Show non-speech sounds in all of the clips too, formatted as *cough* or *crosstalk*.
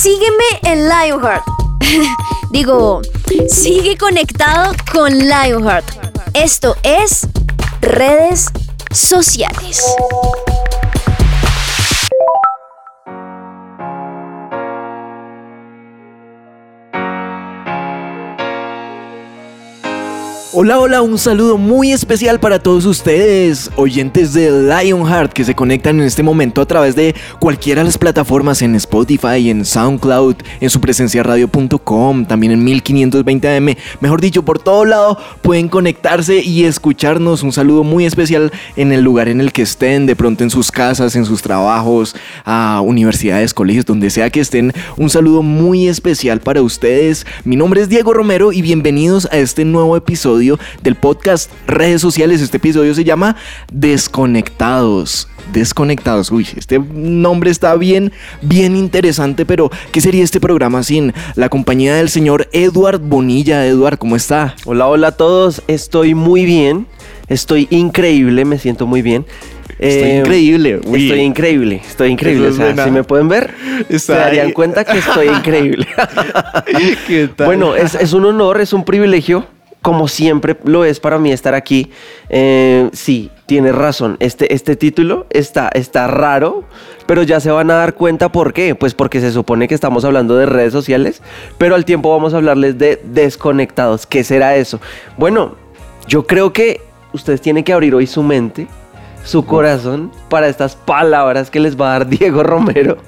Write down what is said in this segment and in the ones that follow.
Sígueme en Lionheart. *laughs* Digo, sigue conectado con Lionheart. Esto es redes sociales. Hola, hola, un saludo muy especial para todos ustedes, oyentes de Lionheart que se conectan en este momento a través de cualquiera de las plataformas en Spotify, en SoundCloud, en su presencia radio.com, también en 1520am, mejor dicho, por todo lado pueden conectarse y escucharnos. Un saludo muy especial en el lugar en el que estén, de pronto en sus casas, en sus trabajos, a universidades, colegios, donde sea que estén. Un saludo muy especial para ustedes. Mi nombre es Diego Romero y bienvenidos a este nuevo episodio del podcast Redes Sociales. Este episodio se llama Desconectados. Desconectados. Uy, este nombre está bien, bien interesante, pero ¿qué sería este programa sin la compañía del señor Eduard Bonilla? Eduard, ¿cómo está? Hola, hola a todos. Estoy muy bien. Estoy increíble, me siento muy bien. Estoy eh, increíble. Estoy increíble, estoy increíble. O sea, si me pueden ver, se darían cuenta que estoy increíble. *laughs* ¿Qué tal? Bueno, es, es, un honor, es un privilegio como siempre lo es para mí estar aquí. Eh, sí, tienes razón. Este, este título está, está raro, pero ya se van a dar cuenta por qué. Pues porque se supone que estamos hablando de redes sociales, pero al tiempo vamos a hablarles de desconectados. ¿Qué será eso? Bueno, yo creo que ustedes tienen que abrir hoy su mente su corazón para estas palabras que les va a dar *laughs* Diego Romero.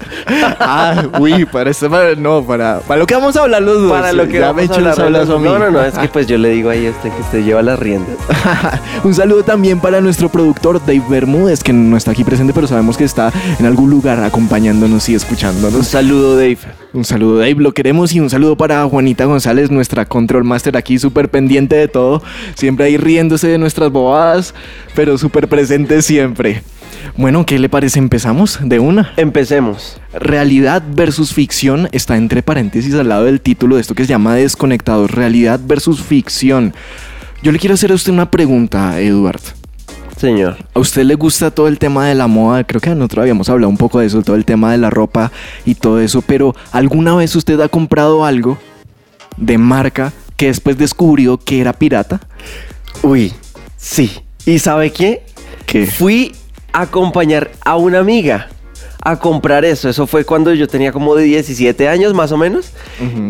ah, uy, para eso, no, para, para lo que vamos a hablar los dos. Para lo que ya vamos a hablar los. No, no, no, es que *laughs* pues yo le digo ahí a este que usted lleva las riendas. *laughs* Un saludo también para nuestro productor Dave Bermúdez, que no está aquí presente, pero sabemos que está en algún lugar acompañándonos y escuchándonos. Un saludo, Dave. Un saludo, Dave, lo queremos y un saludo para Juanita González, nuestra control master aquí, súper pendiente de todo, siempre ahí riéndose de nuestras bobadas, pero súper presente siempre. Bueno, ¿qué le parece? ¿Empezamos de una? Empecemos. Realidad versus ficción está entre paréntesis al lado del título de esto que se llama Desconectados. Realidad versus ficción. Yo le quiero hacer a usted una pregunta, Eduard. Señor. ¿A usted le gusta todo el tema de la moda? Creo que nosotros habíamos hablado un poco de eso, todo el tema de la ropa y todo eso, pero ¿alguna vez usted ha comprado algo de marca que después descubrió que era pirata? Uy, sí. ¿Y sabe qué? ¿Qué? Fui a acompañar a una amiga a comprar eso. Eso fue cuando yo tenía como de 17 años más o menos.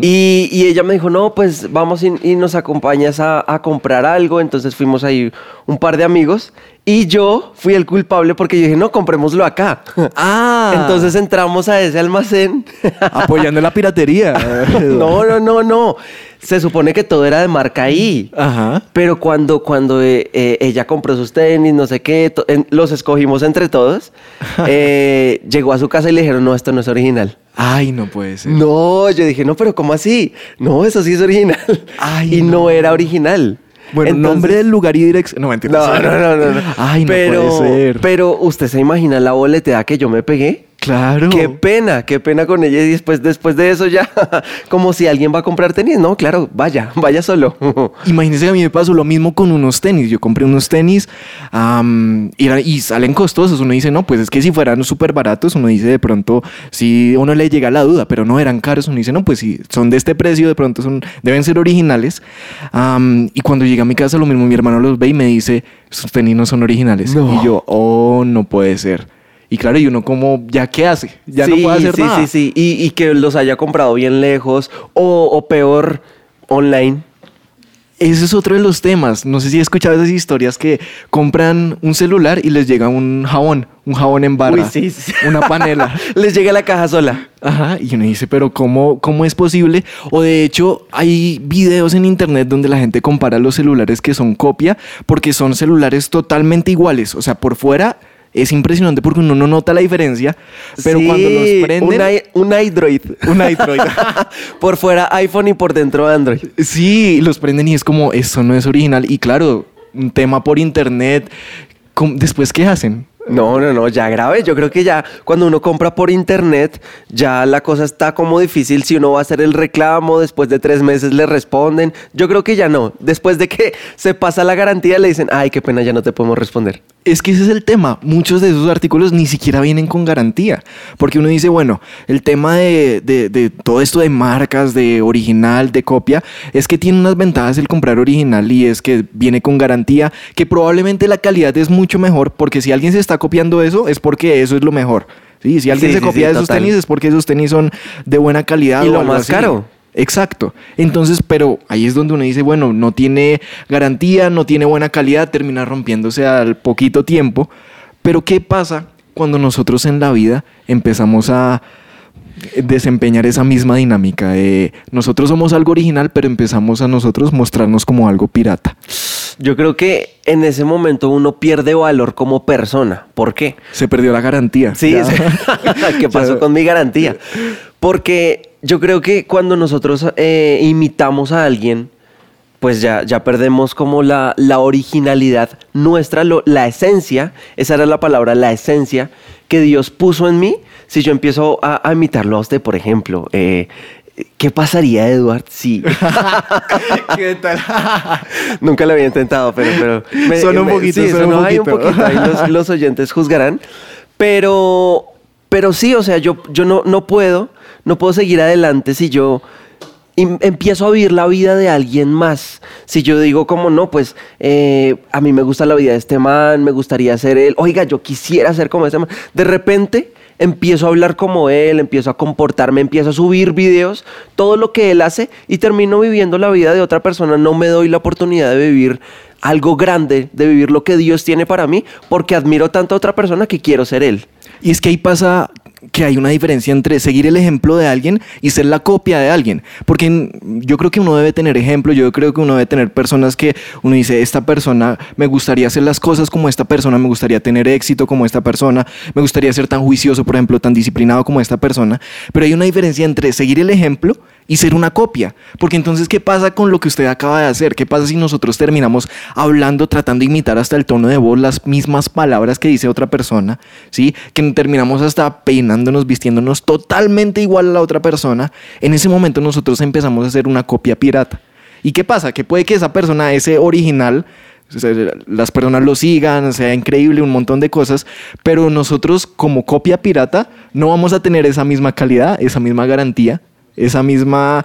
y, ella me dijo, no, pues vamos y, nos acompañas a, a, comprar algo. Entonces fuimos ahí un par de amigos. Y yo fui el culpable porque yo dije, no, comprémoslo acá. *laughs* Ah. Entonces entramos a ese almacén. Apoyando la piratería. *laughs* no, no, no, no. Se supone que todo era de marca ahí. Ajá. Pero cuando, cuando eh, eh, ella compró sus tenis, no sé qué, los escogimos entre todos, *laughs* eh, llegó a su casa y le dijeron, no, esto no es original. Ay, no puede ser. No, yo dije, no, pero ¿cómo así? No, eso sí es original. Ay, *laughs* y no era original. Bueno, nombre del lugar y dirección. No, mentira. No, no, no, no. Ay, no pero, puede ser. Pero, ¿usted se imagina la boleteada que yo me pegué? Claro. Qué pena, qué pena con ella. Y después, después de eso ya, *laughs* como si alguien va a comprar tenis. No, claro, vaya, vaya solo. *laughs* Imagínese que a mí me pasó lo mismo con unos tenis. Yo compré unos tenis y, salen costosos. Uno dice, no, pues es que si fueran súper baratos, uno dice de pronto, si uno le llega la duda, pero no eran caros. Uno dice, no, pues si son de este precio, de pronto son, deben ser originales. y cuando llega a mi casa, lo mismo mi hermano los ve y me dice, esos tenis no son originales. Y yo, oh, no puede ser. Y claro, y uno como, ¿ya qué hace? Ya no puede hacer sí, nada. Sí, sí, sí. Y, que los haya comprado bien lejos o, o, peor, online. Ese es otro de los temas. No sé si he escuchado esas historias que compran un celular y les llega un jabón, un jabón en barra, Uy, sí, sí. una panela. *laughs* les llega la caja sola. Ajá, y uno dice, pero cómo, ¿cómo es posible? O de hecho, hay videos en internet donde la gente compara los celulares que son copia porque son celulares totalmente iguales. O sea, por fuera es impresionante porque uno no nota la diferencia, pero cuando los prenden... Un, Android. Un Android. *laughs* por fuera iPhone y por dentro Android. Sí, los prenden y es como, eso no es original. Y claro, un tema por internet, después, ¿qué hacen? No, no, no, ya grave. Yo creo que ya cuando uno compra por internet, ya la cosa está como difícil. Si uno va a hacer el reclamo, después de tres meses le responden. Yo creo que ya no. Después de que se pasa la garantía, le dicen, ay, qué pena, ya no te podemos responder. Es que ese es el tema. Muchos de esos artículos ni siquiera vienen con garantía. Porque uno dice, bueno, el tema de, de, todo esto de marcas, de original, de copia, es que tiene unas ventajas el comprar original y es que viene con garantía, que probablemente la calidad es mucho mejor, porque si alguien se está copiando eso, es porque eso es lo mejor. Sí, si alguien se copia de esos tenis, es porque esos tenis son de buena calidad. Y lo más caro. Exacto. Entonces, pero ahí es donde uno dice, bueno, no tiene garantía, no tiene buena calidad, termina rompiéndose al poquito tiempo. Pero ¿qué pasa cuando nosotros en la vida empezamos a desempeñar esa misma dinámica de nosotros somos algo original, pero empezamos a nosotros mostrarnos como algo pirata? Yo creo que en ese momento uno pierde valor como persona. ¿Por qué? Se perdió la garantía. Sí, *laughs* ¿qué pasó con mi garantía? Porque yo creo que cuando nosotros eh, imitamos a alguien, pues ya, ya perdemos como la, la originalidad nuestra, la esencia, esa era la palabra, la esencia que Dios puso en mí. Si yo empiezo a, imitarlo a usted, por ejemplo, eh, ¿Qué pasaría, Eduard, si... *laughs* ¿Qué tal? *laughs* Nunca lo había intentado, pero... pero son un poquito, sí, un, poquito. Ahí *laughs* los, oyentes juzgarán. Pero, pero sí, o sea, yo, yo no, no puedo no puedo seguir adelante si yo empiezo a vivir la vida de alguien más. Si yo digo como no, pues eh, a mí me gusta la vida de este man, me gustaría ser él, oiga, yo quisiera ser como este man. De repente empiezo a hablar como él, empiezo a comportarme, empiezo a subir videos, todo lo que él hace y termino viviendo la vida de otra persona. No me doy la oportunidad de vivir algo grande, de vivir lo que Dios tiene para mí, porque admiro tanto a otra persona que quiero ser él. Y es que ahí pasa que hay una diferencia entre seguir el ejemplo de alguien y ser la copia de alguien. Porque yo creo que uno debe tener ejemplo, yo creo que uno debe tener personas que uno dice, esta persona, me gustaría hacer las cosas como esta persona, me gustaría tener éxito como esta persona, me gustaría ser tan juicioso, por ejemplo, tan disciplinado como esta persona. Pero hay una diferencia entre seguir el ejemplo y ser una copia. Porque entonces, ¿qué pasa con lo que usted acaba de hacer? ¿Qué pasa si nosotros terminamos hablando, tratando de imitar hasta el tono de voz las mismas palabras que dice otra persona? ¿Sí? Que terminamos hasta peinándonos, vistiéndonos totalmente igual a la otra persona. En ese momento nosotros empezamos a hacer una copia pirata. ¿Y qué pasa? Que puede que esa persona, ese original, las personas lo sigan, sea increíble, un montón de cosas, pero nosotros como copia pirata no vamos a tener esa misma calidad, esa misma garantía, esa misma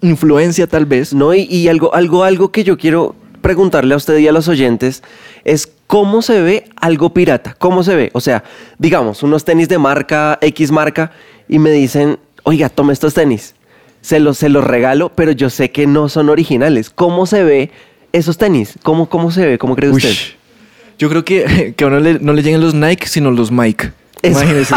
influencia tal vez. No, y, algo, algo, algo que yo quiero preguntarle a usted y a los oyentes es cómo se ve algo pirata, cómo se ve. O sea, digamos, unos tenis de marca, X marca, y me dicen, oiga, tome estos tenis. Se los, se los regalo, pero yo sé que no son originales. ¿Cómo se ve esos tenis? ¿Cómo, cómo se ve? ¿Cómo cree usted? Yo creo que, que a uno no le lleguen los Nike, sino los Mike. Imagínese.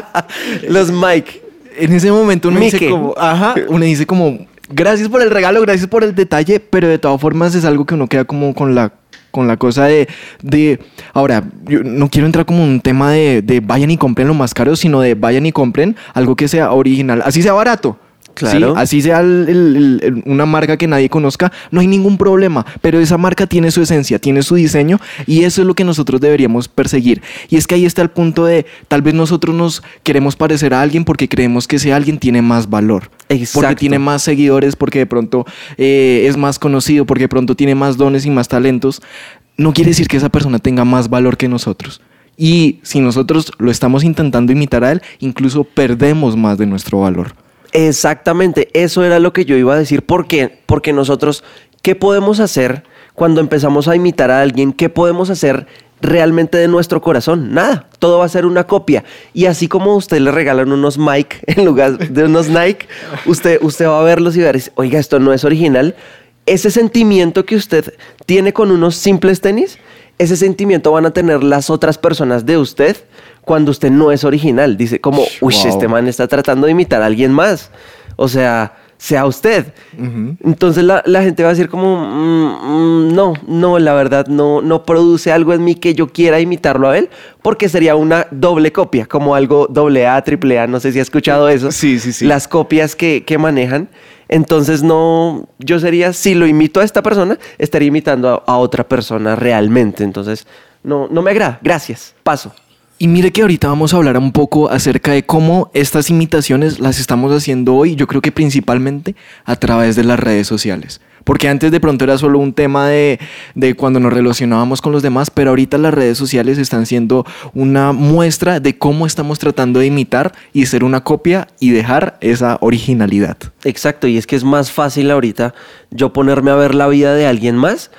*laughs* los Mike en ese momento uno dice como, ajá, uno dice como, gracias por el regalo, gracias por el detalle, pero de todas formas es algo que uno queda como con la con la cosa de, de ahora, yo no quiero entrar como un tema de, de vayan y compren lo más caro, sino de vayan y compren algo que sea original, así sea barato, Claro. Así sea una marca que nadie conozca, no hay ningún problema, pero esa marca tiene su esencia, tiene su diseño y eso es lo que nosotros deberíamos perseguir. Y es que ahí está el punto de, tal vez nosotros nos queremos parecer a alguien porque creemos que ese alguien tiene más valor. Porque tiene más seguidores, porque de pronto eh, es más conocido, porque de pronto tiene más dones y más talentos. No quiere decir que esa persona tenga más valor que nosotros. Y si nosotros lo estamos intentando imitar a él, incluso perdemos más de nuestro valor. Exactamente, eso era lo que yo iba a decir. ¿Por qué? Porque nosotros, ¿qué podemos hacer cuando empezamos a imitar a alguien? ¿Qué podemos hacer realmente de nuestro corazón? Nada, todo va a ser una copia. Y así como usted le regalan unos Mike *laughs* en lugar de unos Nike, usted, usted va a verlos y va a oiga, esto no es original. Ese sentimiento que usted tiene con unos simples tenis, ese sentimiento van a tener las otras personas de usted cuando usted no es original. Dice como, uy, este man está tratando de imitar a alguien más. O sea, sea usted. Entonces la, gente va a decir como, mm, mm, no, no, la verdad no, no produce algo en mí que yo quiera imitarlo a él, porque sería una doble copia, como algo doble A, triple A, no sé si ha escuchado eso. Sí, sí, sí. Las copias que, que manejan. Entonces no, yo sería, si lo imito a esta persona, estaría imitando a, a otra persona realmente. Entonces, no, no me agrada. Gracias. Paso. Y mire que ahorita vamos a hablar un poco acerca de cómo estas imitaciones las estamos haciendo hoy, yo creo que principalmente a través de las redes sociales. Porque antes de pronto era solo un tema de, de, cuando nos relacionábamos con los demás, pero ahorita las redes sociales están siendo una muestra de cómo estamos tratando de imitar y ser una copia y dejar esa originalidad. Exacto, y es que es más fácil ahorita yo ponerme a ver la vida de alguien más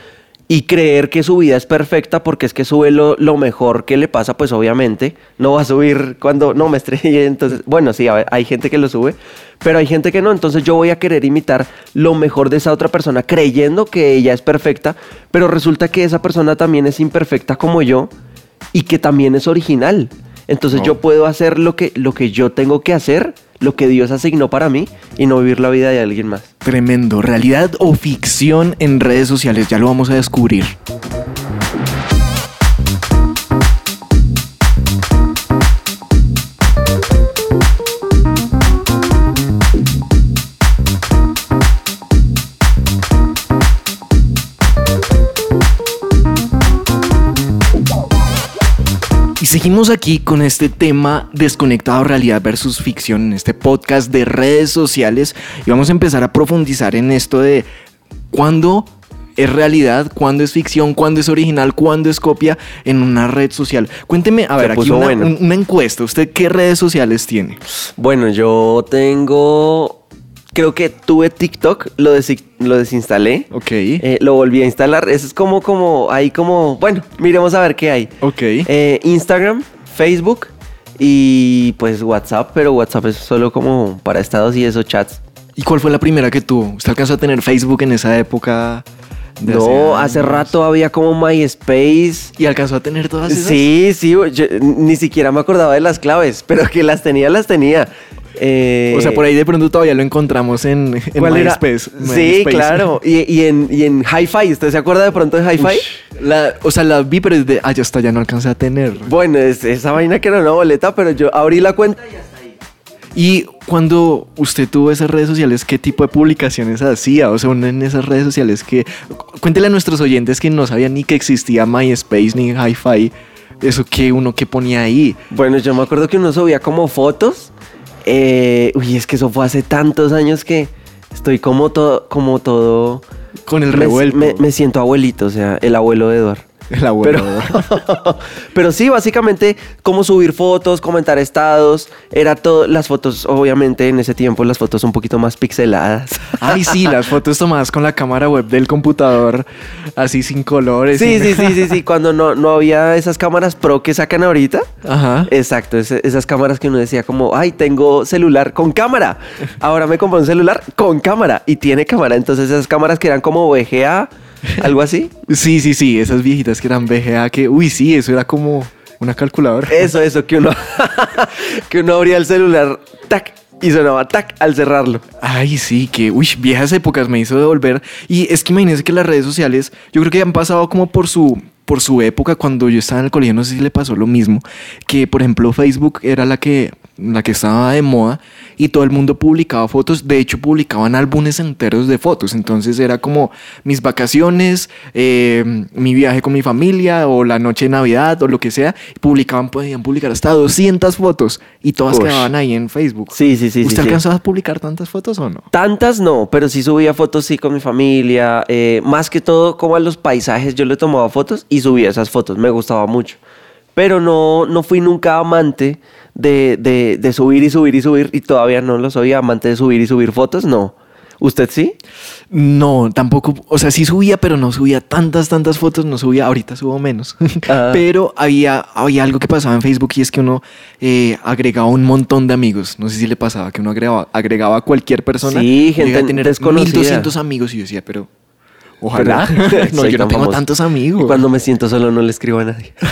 y creer que su vida es perfecta porque es que sube lo, mejor que le pasa, pues obviamente no va a subir cuando no me estrelle. Entonces, bueno, sí, hay gente que lo sube, pero hay gente que no. Entonces yo voy a querer imitar lo mejor de esa otra persona creyendo que ella es perfecta, pero resulta que esa persona también es imperfecta como yo y que también es original. Entonces yo puedo hacer lo que, lo que yo tengo que hacer lo que Dios asignó para mí y no vivir la vida de alguien más. Tremendo. ¿Realidad o ficción en redes sociales? Ya lo vamos a descubrir. Seguimos aquí con este tema desconectado realidad versus ficción en este podcast de redes sociales y vamos a empezar a profundizar en esto de cuándo es realidad, cuándo es ficción, cuándo es original, cuándo es copia en una red social. Cuénteme, a ver, aquí una, una encuesta. ¿Usted qué redes sociales tiene? Bueno, yo tengo creo que tuve TikTok, lo, lo desinstalé. Ok. Eh, lo volví a instalar. Eso es como, como, ahí como, bueno, miremos a ver qué hay. Ok. Eh, Instagram, Facebook y pues WhatsApp, pero WhatsApp es solo como para estados y esos chats. ¿Y cuál fue la primera que tuvo? ¿Usted alcanzó a tener Facebook en esa época? No, hace, rato había como MySpace. ¿Y alcanzó a tener todas esas? Sí, sí, ni siquiera me acordaba de las claves, pero que las tenía, las tenía. Eh, o sea, por ahí de pronto todavía lo encontramos en, en MySpace, Sí, claro. Y, en, y en Hi-Fi, ¿usted se acuerda de pronto de Hi-Fi? o sea, la vi, pero de, ah, ya está, ya no alcancé a tener. Bueno, es, esa vaina que era una boleta, pero yo abrí la cuenta y ya está ahí. Y cuando usted tuvo esas redes sociales, ¿qué tipo de publicaciones hacía? O sea, en esas redes sociales que... Cuéntele a nuestros oyentes que no sabían ni que existía MySpace ni Hi-Fi. Eso que uno que ponía ahí. Bueno, yo me acuerdo que uno subía como fotos eh, uy, es que eso fue hace tantos años que estoy como todo, como todo. Con el revuelto. Me, me siento abuelito, o sea, el abuelo de Eduardo. El abuelo. Pero, *laughs* pero sí, básicamente, cómo subir fotos, comentar estados. Era todo. Las fotos, obviamente, en ese tiempo, las fotos un poquito más pixeladas. *laughs* Ay, sí, las fotos tomadas con la cámara web del computador, así sin colores. Sí, sí, sí, sí, sí. Cuando no, no había esas cámaras pro que sacan ahorita. Ajá. Exacto, esas cámaras que uno decía, como, ay, tengo celular con cámara. Ahora me compré un celular con cámara y tiene cámara. Entonces, esas cámaras que eran como VGA ¿Algo así? sí, sí, sí, esas viejitas que eran VGA, que, uy, sí, eso era como una calculadora. Eso, eso, que uno, *laughs* que uno abría el celular, tac, y sonaba tac al cerrarlo. Ay, sí, que, uy, viejas épocas me hizo devolver. Y es que imagínense que las redes sociales, yo creo que han pasado como por su, por su época, cuando yo estaba en el colegio, no sé si le pasó lo mismo, que por ejemplo Facebook era la que la que estaba de moda, y todo el mundo publicaba fotos. De hecho, publicaban álbumes enteros de fotos. Entonces era como mis vacaciones, eh, mi viaje con mi familia, o la noche de Navidad, o lo que sea. Publicaban, podían publicar hasta 200 fotos y todas quedaban ahí en Facebook. Sí, sí, sí. ¿Usted alcanzó a publicar tantas fotos o no? Tantas no, pero sí subía fotos, sí, con mi familia. Eh, más que todo, como a los paisajes, yo le tomaba fotos y subía esas fotos. Me gustaba mucho. Pero no, no fui nunca amante de, de, subir y subir y subir y todavía no lo soy amante de subir y subir fotos, no. ¿Usted sí? No, tampoco. O sea, sí subía, pero no subía tantas, tantas fotos. No subía, ahorita subo menos. *laughs* Ah. pero había, había algo que pasaba en Facebook y es que uno eh, agregaba un montón de amigos. No sé si le pasaba que uno agregaba, agregaba a cualquier persona. Sí, gente a tener desconocida. 1200 amigos y yo decía, pero ojalá. *laughs* no, yo no tengo tantos amigos. Y cuando me siento solo no le escribo a nadie. *laughs*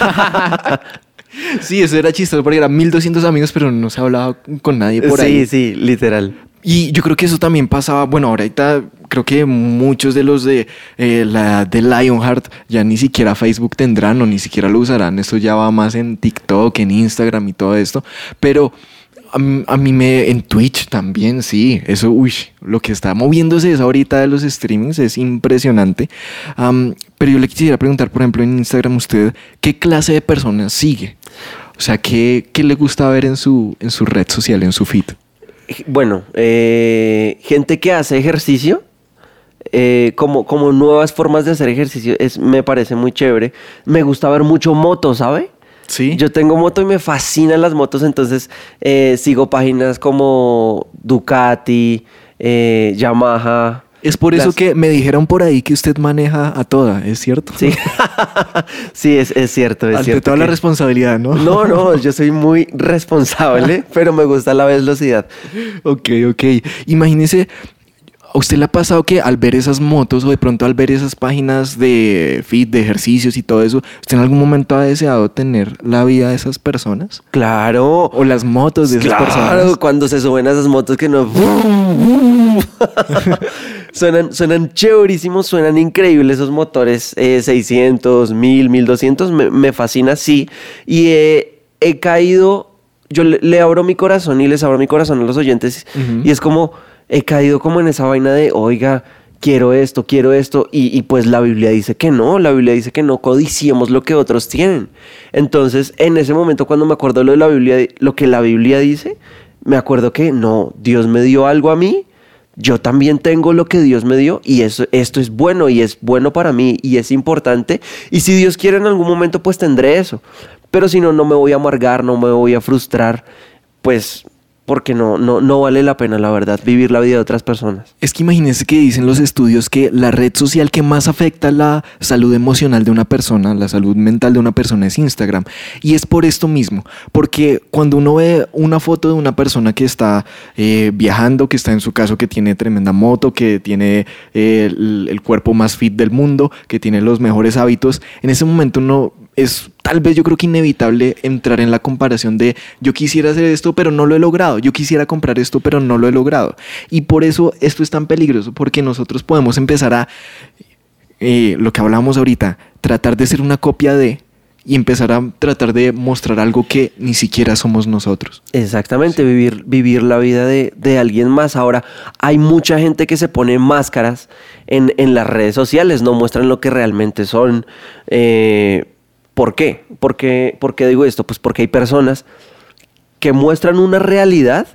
Sí, eso era chistoso porque eran 1200 amigos, pero no se hablaba con nadie por ahí. Sí, sí, literal. Y yo creo que eso también pasaba, bueno, ahorita creo que muchos de los de eh, la de Lionheart ya ni siquiera Facebook tendrán o ni siquiera lo usarán. Esto ya va más en TikTok, en Instagram y todo esto. Pero a, mí me en Twitch también, sí, eso, uy, lo que está moviéndose es ahorita de los streamings es impresionante. pero yo le quisiera preguntar, por ejemplo, en Instagram usted, ¿qué clase de personas sigue? O sea, ¿qué, qué le gusta ver en su, en su red social, en su feed? Bueno, eh, gente que hace ejercicio, eh, como, como nuevas formas de hacer ejercicio, es, me parece muy chévere. Me gusta ver mucho moto, ¿sabe? Sí. Yo tengo moto y me fascinan las motos, entonces eh, sigo páginas como Ducati, eh, Yamaha. Es por eso que me dijeron por ahí que usted maneja a toda, ¿es cierto? Sí, *laughs* sí es, cierto. Es Ante toda la responsabilidad, ¿no? No, no, *laughs* yo soy muy responsable, pero me gusta la velocidad. Ok, ok. Imagínese, ¿A usted le ha pasado que al ver esas motos o de pronto al ver esas páginas de fit, de ejercicios y todo eso, usted en algún momento ha deseado tener la vida de esas personas? Claro. O las motos de esas personas. Claro, cuando se suben a esas motos que no... *laughs* *laughs* suenan, suenan chéverísimos, suenan increíbles esos motores 600, 1000, 1200. Me, me fascina, sí. Y he, caído... Yo le, abro mi corazón y les abro mi corazón a los oyentes. Y es como he caído como en esa vaina de, oiga, quiero esto, quiero esto, y, pues la Biblia dice que no, la Biblia dice que no codiciemos lo que otros tienen. Entonces, en ese momento cuando me acuerdo lo de la Biblia, lo que la Biblia dice, me acuerdo que no, Dios me dio algo a mí, yo también tengo lo que Dios me dio y eso, esto es bueno y es bueno para mí y es importante. Y si Dios quiere en algún momento, pues tendré eso. Pero si no, no me voy a amargar, no me voy a frustrar, pues porque no, no, no vale la pena, la verdad, vivir la vida de otras personas. Es que imagínense que dicen los estudios que la red social que más afecta la salud emocional de una persona, la salud mental de una persona es Instagram. Y es por esto mismo, porque cuando uno ve una foto de una persona que está eh, viajando, que está en su caso, que tiene tremenda moto, que tiene eh, el, el cuerpo más fit del mundo, que tiene los mejores hábitos, en ese momento uno es tal vez yo creo que inevitable entrar en la comparación de yo quisiera hacer esto pero no lo he logrado, yo quisiera comprar esto pero no lo he logrado. Y por eso esto es tan peligroso porque nosotros podemos empezar a, eh, lo que hablábamos ahorita, tratar de ser una copia de y empezar a tratar de mostrar algo que ni siquiera somos nosotros. Exactamente, vivir, vivir la vida de, alguien más. Ahora, hay mucha gente que se pone máscaras en, las redes sociales, no muestran lo que realmente son. Eh, ¿Por qué? ¿Por qué, digo esto? Pues porque hay personas que muestran una realidad,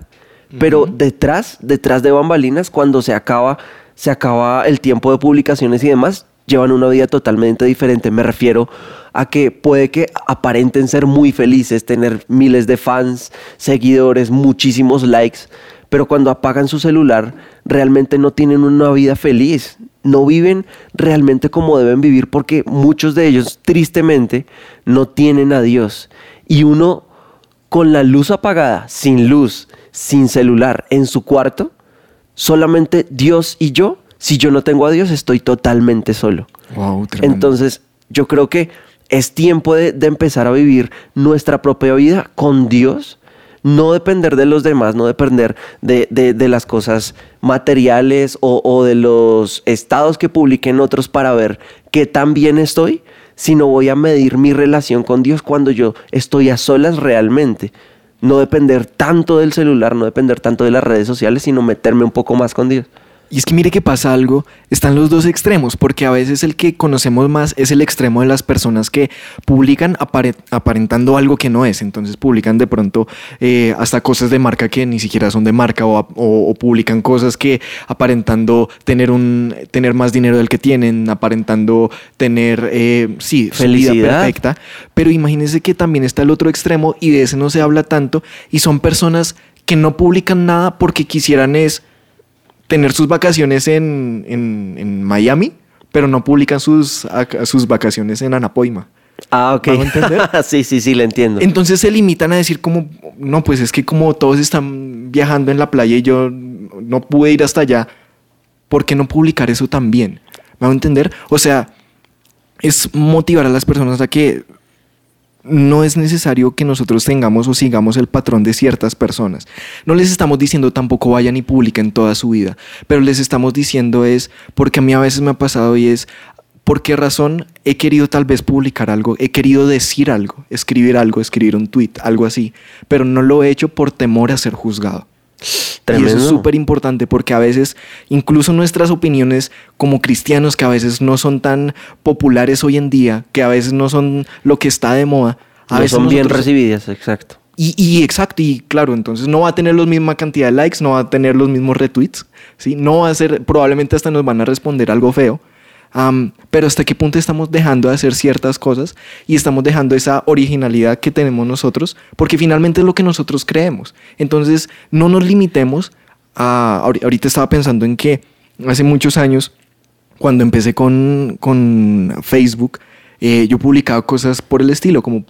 pero detrás, detrás de bambalinas, cuando se acaba, se acaba el tiempo de publicaciones y demás, llevan una vida totalmente diferente. Me refiero a que puede que aparenten ser muy felices, tener miles de fans, seguidores, muchísimos likes, pero cuando apagan su celular realmente no tienen una vida feliz, no viven realmente como deben vivir porque muchos de ellos tristemente no tienen a Dios. Y uno con la luz apagada, sin luz, sin celular, en su cuarto, solamente Dios y yo, si yo no tengo a Dios, estoy totalmente solo. Entonces, yo creo que es tiempo de, de empezar a vivir nuestra propia vida con Dios no depender de los demás, no depender de, las cosas materiales o, de los estados que publiquen otros para ver qué tan bien estoy, sino voy a medir mi relación con Dios cuando yo estoy a solas realmente. No depender tanto del celular, no depender tanto de las redes sociales, sino meterme un poco más con Dios. Y es que mire que pasa algo, están los dos extremos, porque a veces el que conocemos más es el extremo de las personas que publican aparentando algo que no es, entonces publican de pronto eh, hasta cosas de marca que ni siquiera son de marca o, publican cosas que aparentando tener, un, tener más dinero del que tienen, aparentando tener, eh, sí, felicidad. perfecta, pero imagínense que también está el otro extremo y de ese no se habla tanto y son personas que no publican nada porque quisieran es tener sus vacaciones en, en, Miami, pero no publican sus, sus vacaciones en Anapoima. Ah, ok. *laughs* sí, sí, sí, le entiendo. Entonces se limitan a decir como, no, pues es que como todos están viajando en la playa y yo no pude ir hasta allá, ¿por qué no publicar eso también? ¿Me a entender? O sea, es motivar a las personas a que no es necesario que nosotros tengamos o sigamos el patrón de ciertas personas. No les estamos diciendo tampoco vayan y publiquen toda su vida, pero les estamos diciendo es, porque a mí a veces me ha pasado y es, ¿por qué razón he querido tal vez publicar algo? He querido decir algo, escribir algo, escribir un tweet, algo así, pero no lo he hecho por temor a ser juzgado. Y eso es súper importante porque a veces, incluso nuestras opiniones como cristianos, que a veces no son tan populares hoy en día, que a veces no son lo que está de moda, a veces son bien recibidas, exacto. Y, exacto, y claro, entonces no va a tener la misma cantidad de likes, no va a tener los mismos retweets, ¿sí? No va a ser, probablemente hasta nos van a responder algo feo. Pero hasta qué punto estamos dejando de hacer ciertas cosas y estamos dejando esa originalidad que tenemos nosotros, porque finalmente es lo que nosotros creemos. Entonces, no nos limitemos a... Ahorita estaba pensando en que hace muchos años, cuando empecé con, con Facebook, eh, yo publicaba cosas por el estilo, como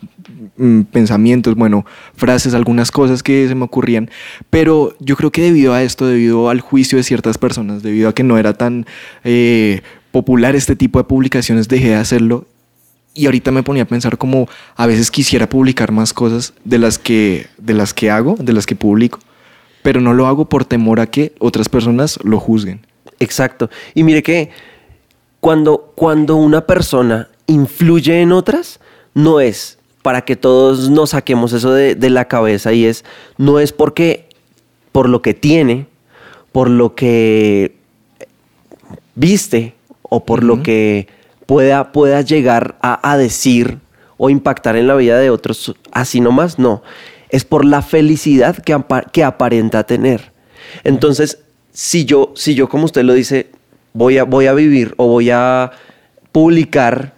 mm, pensamientos, bueno, frases, algunas cosas que se me ocurrían, pero yo creo que debido a esto, debido al juicio de ciertas personas, debido a que no era tan eh, popular este tipo de publicaciones, dejé de hacerlo y ahorita me ponía a pensar como a veces quisiera publicar más cosas de las que, de las que hago, de las que publico, pero no lo hago por temor a que otras personas lo juzguen. Exacto. Y mire que cuando, cuando una persona influye en otras, no es para que todos nos saquemos eso de, la cabeza y es, no es porque por lo que tiene, por lo que viste o por lo que pueda, pueda llegar a, decir o impactar en la vida de otros, así nomás, no. Es por la felicidad que, que aparenta tener. Entonces, si yo, si yo, como usted lo dice, voy a, voy a vivir o voy a publicar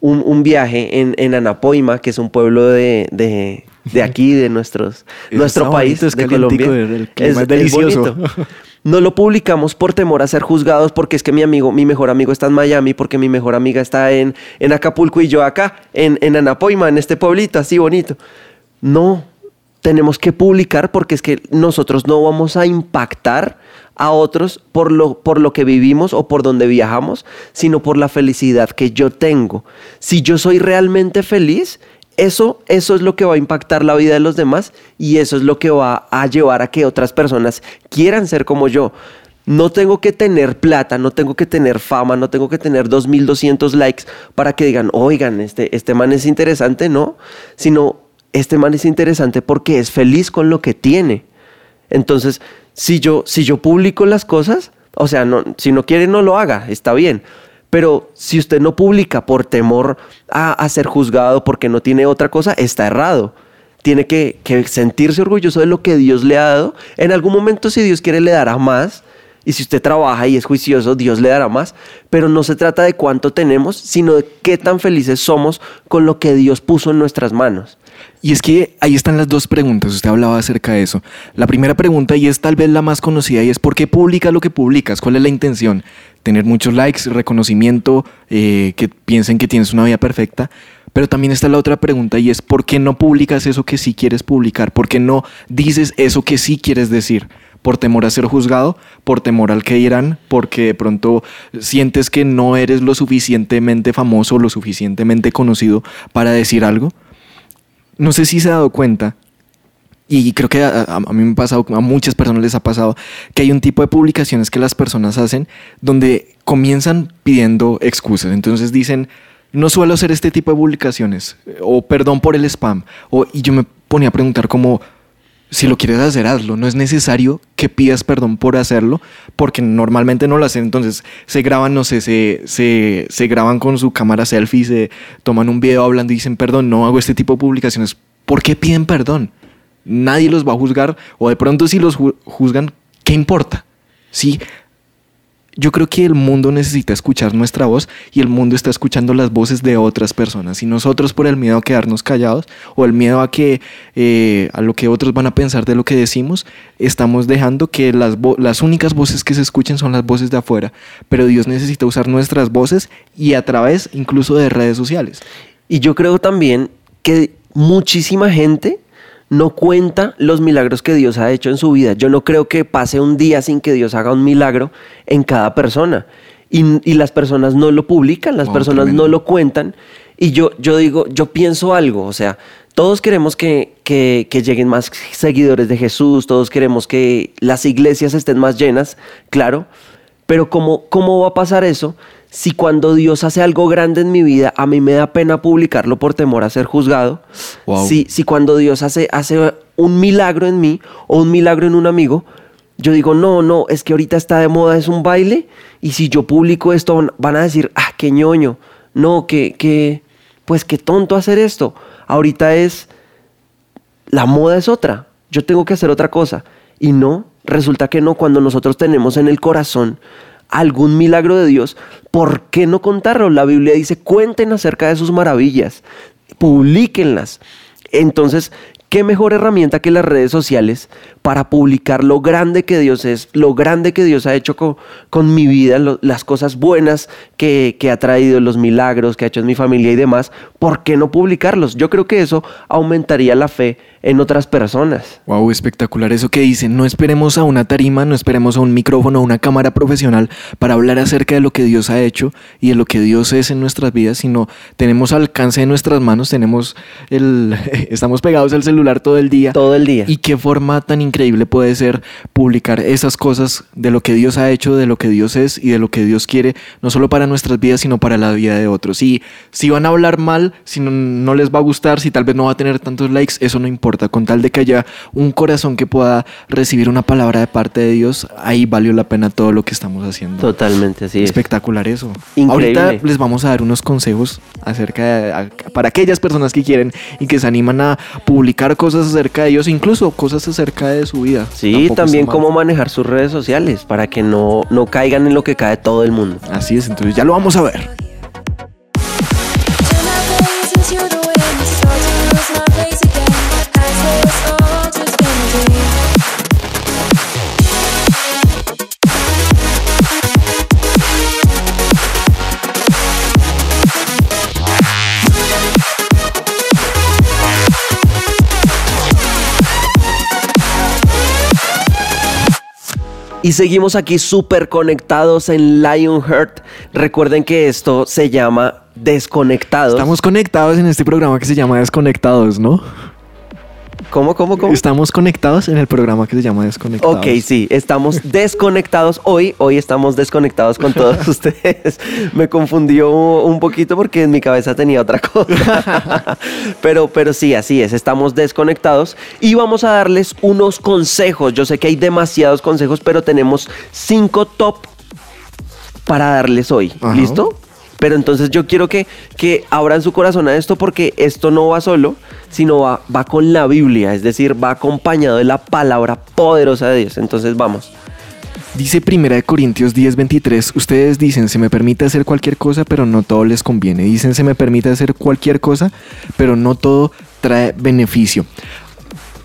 un, viaje en, en, Anapoima, que es un pueblo de, de, aquí, de nuestros, *laughs* nuestro país, de Colombia. es, delicioso. *laughs* no lo publicamos por temor a ser juzgados porque es que mi amigo, mi mejor amigo está en Miami, porque mi mejor amiga está en, en Acapulco y yo acá, en, en Anapoima, en este pueblito así bonito. No, tenemos que publicar porque es que nosotros no vamos a impactar a otros por lo, por lo que vivimos o por donde viajamos, sino por la felicidad que yo tengo. Si yo soy realmente feliz, eso, eso es lo que va a impactar la vida de los demás y eso es lo que va a llevar a que otras personas quieran ser como yo. No tengo que tener plata, no tengo que tener fama, no tengo que tener 2200 likes para que digan, oigan, este, este man es interesante, no, sino este man es interesante porque es feliz con lo que tiene. Entonces, si yo, si yo publico las cosas, o sea, si no quiere, no lo haga, está bien. Pero si usted no publica por temor a, ser juzgado porque no tiene otra cosa, está errado. Tiene que, que, sentirse orgulloso de lo que Dios le ha dado. En algún momento, si Dios quiere, le dará más. Y si usted trabaja y es juicioso, Dios le dará más. Pero no se trata de cuánto tenemos, sino de qué tan felices somos con lo que Dios puso en nuestras manos. Y es que ahí están las dos preguntas, usted hablaba acerca de eso. La primera pregunta, y es tal vez la más conocida, y es ¿por qué publica lo que publicas? ¿Cuál es la intención? ¿Tener muchos likes, reconocimiento, eh, que piensen que tienes una vida perfecta? Pero también está la otra pregunta y es ¿por qué no publicas eso que sí quieres publicar? ¿Por qué no dices eso que sí quieres decir? ¿Por temor a ser juzgado? ¿Por temor al que dirán? ¿Porque de pronto sientes que no eres lo suficientemente famoso, lo suficientemente conocido para decir algo? no sé si se ha dado cuenta, y creo que a, mí me ha pasado, a muchas personas les ha pasado, que hay un tipo de publicaciones que las personas hacen donde comienzan pidiendo excusas. Entonces dicen, no suelo hacer este tipo de publicaciones, o perdón por el spam. O, y yo me ponía a preguntar como, si lo quieres hacer, hazlo. No es necesario que pidas perdón por hacerlo, porque normalmente no lo hacen. Entonces se graban, no sé, se, se, se graban con su cámara selfie, se toman un video hablando y dicen perdón, no hago este tipo de publicaciones. ¿Por qué piden perdón? Nadie los va a juzgar, o de pronto si los juzgan, ¿qué importa? Sí, yo creo que el mundo necesita escuchar nuestra voz y el mundo está escuchando las voces de otras personas. Y nosotros por el miedo a quedarnos callados o el miedo a que eh, a lo que otros van a pensar de lo que decimos, estamos dejando que las, las únicas voces que se escuchen son las voces de afuera. Pero Dios necesita usar nuestras voces y a través incluso de redes sociales. Y yo creo también que muchísima gente no cuenta los milagros que Dios ha hecho en su vida. Yo no creo que pase un día sin que Dios haga un milagro en cada persona. Y, las personas no lo publican, las oh, personas no lo cuentan. Y yo, yo digo, yo pienso algo, o sea, todos queremos que, que, lleguen más seguidores de Jesús, todos queremos que las iglesias estén más llenas, claro, pero ¿cómo, cómo va a pasar eso si cuando Dios hace algo grande en mi vida, a mí me da pena publicarlo por temor a ser juzgado, si, si cuando Dios hace, hace un milagro en mí o un milagro en un amigo, yo digo, no, no, es que ahorita está de moda, es un baile, y si yo publico esto, van a decir, ah, qué ñoño, no, que, que, pues qué tonto hacer esto. Ahorita es la moda es otra, yo tengo que hacer otra cosa. Y no, resulta que no, cuando nosotros tenemos en el corazón algún milagro de Dios, ¿por qué no contarlo? La Biblia dice, cuenten acerca de sus maravillas, publiquenlas. Entonces, ¿qué mejor herramienta que las redes sociales para publicar lo grande que Dios es, lo grande que Dios ha hecho con, mi vida, las cosas buenas que, que, ha traído, los milagros que ha hecho en mi familia y demás, ¿por qué no publicarlos? Yo creo que eso aumentaría la fe en otras personas. Wow, espectacular eso que dicen. No esperemos a una tarima, no esperemos a un micrófono, a una cámara profesional para hablar acerca de lo que Dios ha hecho y de lo que Dios es en nuestras vidas, sino tenemos alcance de nuestras manos, tenemos el *laughs* estamos pegados al celular todo el día. Todo el día. Y qué forma tan increíble puede ser publicar esas cosas de lo que Dios ha hecho, de lo que Dios es y de lo que Dios quiere, no solo para nuestras vidas, sino para la vida de otros. Y si van a hablar mal, si no, les va a gustar, si tal vez no va a tener tantos likes, eso no importa. Con tal de que haya un corazón que pueda recibir una palabra de parte de Dios, ahí valió la pena todo lo que estamos haciendo. Totalmente, así Espectacular eso. Increíble. Ahorita les vamos a dar unos consejos acerca de, para aquellas personas que quieren y que se animan a publicar cosas acerca de Dios, incluso cosas acerca de su vida. Sí, también cómo manejar sus redes sociales para que no, no caigan en lo que cae todo el mundo. Así es, entonces ya lo vamos a ver. Y seguimos aquí súper conectados en Lionheart. Recuerden que esto se llama Desconectados. Estamos conectados en este programa que se llama Desconectados, ¿no? ¿Cómo, cómo, cómo? Estamos conectados en el programa que se llama Desconectados. Ok, sí, estamos *laughs* desconectados hoy. Hoy estamos desconectados con todos *laughs* ustedes. Me confundió un poquito porque en mi cabeza tenía otra cosa. *laughs* pero, pero sí, así es. Estamos desconectados y vamos a darles unos consejos. Yo sé que hay demasiados consejos, pero tenemos cinco top para darles hoy. ¿Listo? Pero entonces yo quiero que, que abran su corazón a esto porque esto no va solo, sino va, va con la Biblia, es decir, va acompañado de la palabra poderosa de Dios. Entonces vamos. Dice 1 Corintios 10:23, ustedes dicen, se me permite hacer cualquier cosa, pero no todo les conviene. Dicen, se me permite hacer cualquier cosa, pero no todo trae beneficio.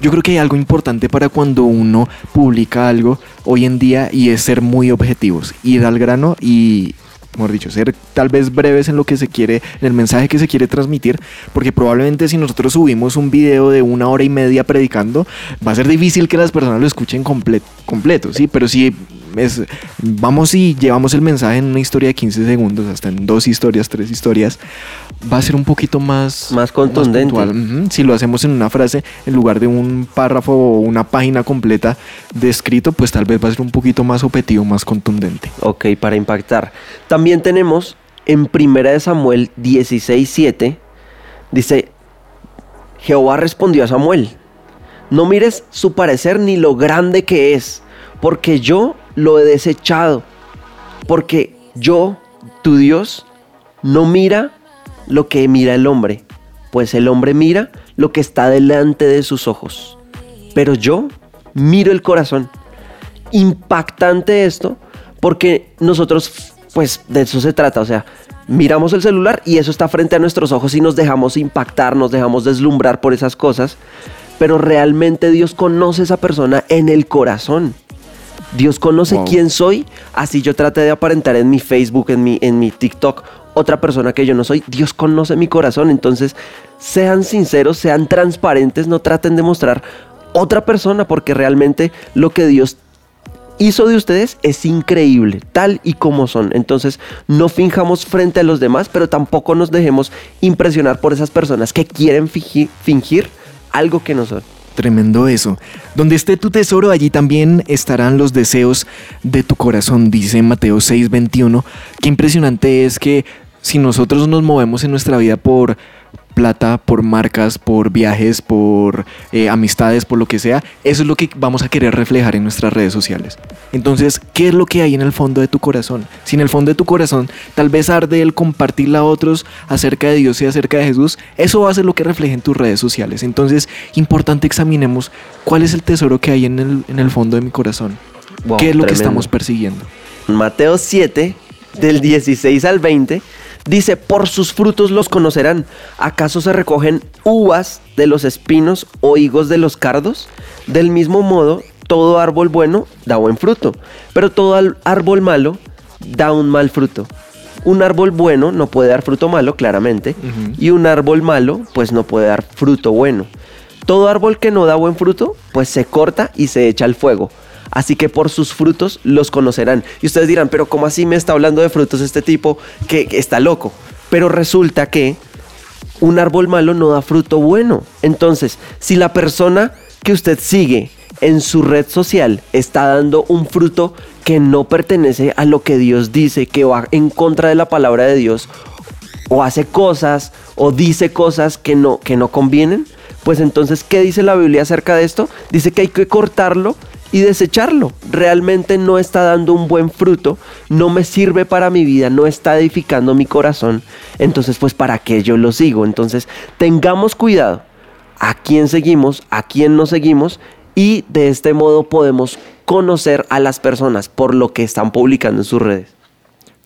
Yo creo que hay algo importante para cuando uno publica algo hoy en día y es ser muy objetivos, ir al grano y mejor dicho, ser tal vez breves en lo que se quiere, en el mensaje que se quiere transmitir, porque probablemente si nosotros subimos un video de una hora y media predicando, va a ser difícil que las personas lo escuchen completo, ¿sí? Pero si es, vamos y llevamos el mensaje en una historia de 15 segundos, hasta en dos historias, tres historias, va a ser un poquito más... Más contundente. Si lo hacemos en una frase, en lugar de un párrafo o una página completa de escrito, pues tal vez va a ser un poquito más objetivo, más contundente. Ok, para impactar. También tenemos en Primera de Samuel 16.7, dice, Jehová respondió a Samuel, no mires su parecer ni lo grande que es, porque yo lo he desechado, porque yo, tu Dios, no mira lo que mira el hombre, pues el hombre mira lo que está delante de sus ojos. Pero yo miro el corazón. Impactante esto, porque nosotros, pues de eso se trata, o sea, miramos el celular y eso está frente a nuestros ojos y nos dejamos impactar, nos dejamos deslumbrar por esas cosas, pero realmente Dios conoce a esa persona en el corazón. Dios conoce quién soy, así yo trate de aparentar en mi Facebook, en mi, en mi TikTok, otra persona que yo no soy. Dios conoce mi corazón, entonces sean sinceros, sean transparentes, no traten de mostrar otra persona, porque realmente lo que Dios hizo de ustedes es increíble, tal y como son. Entonces, no finjamos frente a los demás, pero tampoco nos dejemos impresionar por esas personas que quieren fingir, fingir algo que no son. Tremendo eso. Donde esté tu tesoro, allí también estarán los deseos de tu corazón, dice Mateo 6:21. Qué impresionante es que si nosotros nos movemos en nuestra vida por plata, por marcas, por viajes, por eh, amistades, por lo que sea, eso es lo que vamos a querer reflejar en nuestras redes sociales. Entonces, ¿qué es lo que hay en el fondo de tu corazón? Si en el fondo de tu corazón tal vez arde el compartirle a otros acerca de Dios y acerca de Jesús, eso va a ser lo que refleje en tus redes sociales. Entonces, importante examinemos cuál es el tesoro que hay en el, en el fondo de mi corazón. ¿Qué es lo que estamos persiguiendo? Mateo 7, del 16 al 20 Dice, por sus frutos los conocerán. ¿Acaso se recogen uvas de los espinos o higos de los cardos? Del mismo modo, todo árbol bueno da buen fruto, pero todo árbol malo da un mal fruto. Un árbol bueno no puede dar fruto malo, claramente, y un árbol malo, pues no puede dar fruto bueno. Todo árbol que no da buen fruto, pues se corta y se echa al fuego. Así que por sus frutos los conocerán. Y ustedes dirán, pero ¿cómo así me está hablando de frutos este tipo que, está loco? Pero resulta que un árbol malo no da fruto bueno. Entonces, si la persona que usted sigue en su red social está dando un fruto que no pertenece a lo que Dios dice, que va en contra de la palabra de Dios, o hace cosas o dice cosas que no, que no convienen, pues entonces, ¿qué dice la Biblia acerca de esto? Dice que hay que cortarlo y desecharlo. Realmente no está dando un buen fruto, no me sirve para mi vida, no está edificando mi corazón. Entonces, pues, ¿para qué yo lo sigo? Entonces, tengamos cuidado a quién seguimos, a quién no seguimos y de este modo podemos conocer a las personas por lo que están publicando en sus redes.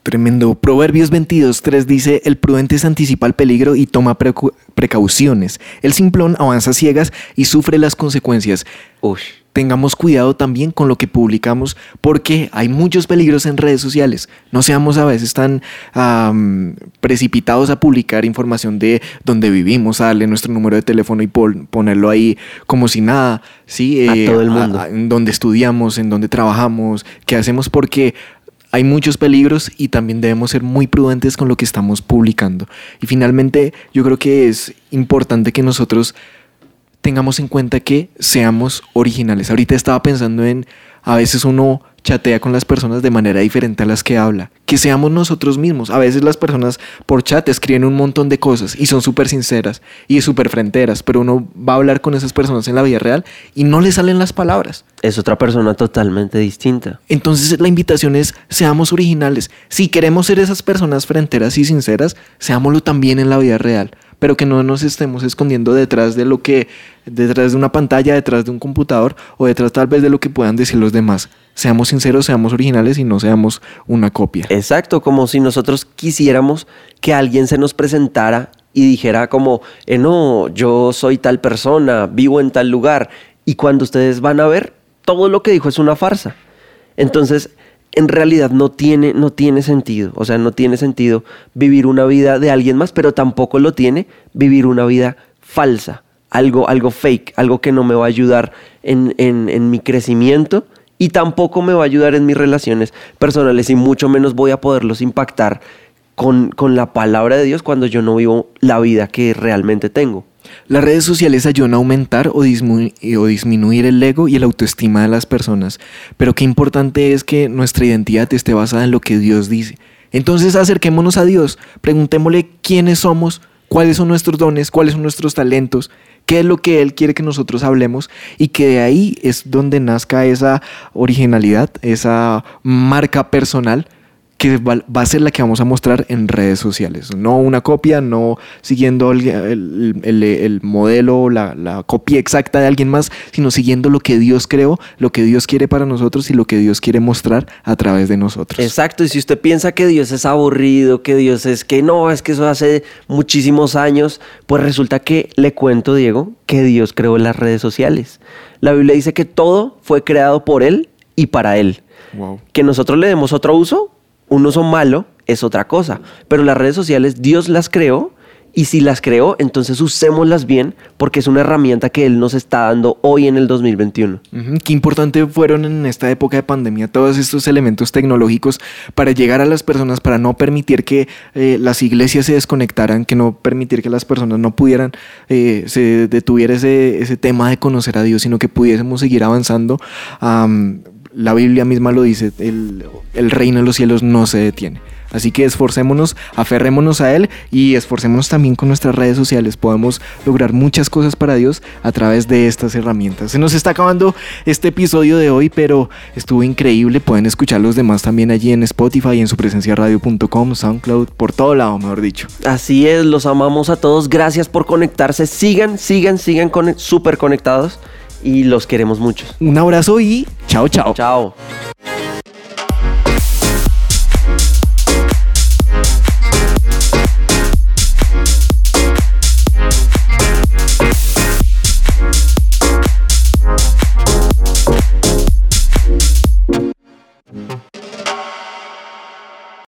Tremendo. Proverbios 22.3 dice, el prudente se anticipa al peligro y toma precauciones. El simplón avanza ciegas y sufre las consecuencias. Uy tengamos cuidado también con lo que publicamos porque hay muchos peligros en redes sociales. No seamos a veces tan precipitados a publicar información de dónde vivimos, darle nuestro número de teléfono y ponerlo ahí como si nada, ¿sí? a todo el mundo. en donde estudiamos, en donde trabajamos, qué hacemos porque hay muchos peligros y también debemos ser muy prudentes con lo que estamos publicando. Y finalmente yo creo que es importante que nosotros tengamos en cuenta que seamos originales. Ahorita estaba pensando en, a veces uno chatea con las personas de manera diferente a las que habla. Que seamos nosotros mismos. A veces las personas por chat escriben un montón de cosas y son súper sinceras y súper fronteras, pero uno va a hablar con esas personas en la vida real y no le salen las palabras. Es otra persona totalmente distinta. Entonces la invitación es, seamos originales. Si queremos ser esas personas fronteras y sinceras, seámoslo también en la vida real pero que no nos estemos escondiendo detrás de lo que, detrás de una pantalla, detrás de un computador o detrás tal vez de lo que puedan decir los demás. Seamos sinceros, seamos originales y no seamos una copia. Exacto, como si nosotros quisiéramos que alguien se nos presentara y dijera como, eh, no, yo soy tal persona, vivo en tal lugar. Y cuando ustedes van a ver, todo lo que dijo es una farsa. Entonces, en realidad no tiene, no tiene sentido. O sea, no tiene sentido vivir una vida de alguien más, pero tampoco lo tiene vivir una vida falsa, algo, algo fake, algo que no me va a ayudar en, en mi crecimiento y tampoco me va a ayudar en mis relaciones personales y mucho menos voy a poderlos impactar con, con la palabra de Dios cuando yo no vivo la vida que realmente tengo. Las redes sociales ayudan a aumentar o, disminuir el ego y la autoestima de las personas, pero qué importante es que nuestra identidad esté basada en lo que Dios dice. Entonces acerquémonos a Dios, preguntémosle quiénes somos, cuáles son nuestros dones, cuáles son nuestros talentos, qué es lo que Él quiere que nosotros hablemos y que de ahí es donde nazca esa originalidad, esa marca personal que va, a ser la que vamos a mostrar en redes sociales. No una copia, no siguiendo el, modelo, la, la, copia exacta de alguien más, sino siguiendo lo que Dios creó, lo que Dios quiere para nosotros y lo que Dios quiere mostrar a través de nosotros. Exacto, y si usted piensa que Dios es aburrido, que Dios es que no, es que eso hace muchísimos años, pues resulta que le cuento, Diego, que Dios creó las redes sociales. La Biblia dice que todo fue creado por Él y para Él. Que nosotros le demos otro uso, un uso malo es otra cosa. Pero las redes sociales Dios las creó y si las creó, entonces usémoslas bien porque es una herramienta que Él nos está dando hoy en el 2021. Qué importante fueron en esta época de pandemia todos estos elementos tecnológicos para llegar a las personas, para no permitir que eh, las iglesias se desconectaran, que no permitir que las personas no pudieran, eh, se detuviera ese, ese, tema de conocer a Dios, sino que pudiésemos seguir avanzando la Biblia misma lo dice, el, reino de los cielos no se detiene. Así que esforcémonos, aferrémonos a Él y esforcémonos también con nuestras redes sociales. Podemos lograr muchas cosas para Dios a través de estas herramientas. Se nos está acabando este episodio de hoy, pero estuvo increíble. Pueden escuchar los demás también allí en Spotify, en su presencia radio.com, SoundCloud, por todo lado, mejor dicho. Así es, los amamos a todos. Gracias por conectarse. Sigan, sigan, sigan súper conectados y los queremos mucho. Un abrazo y chao, chao. Chao.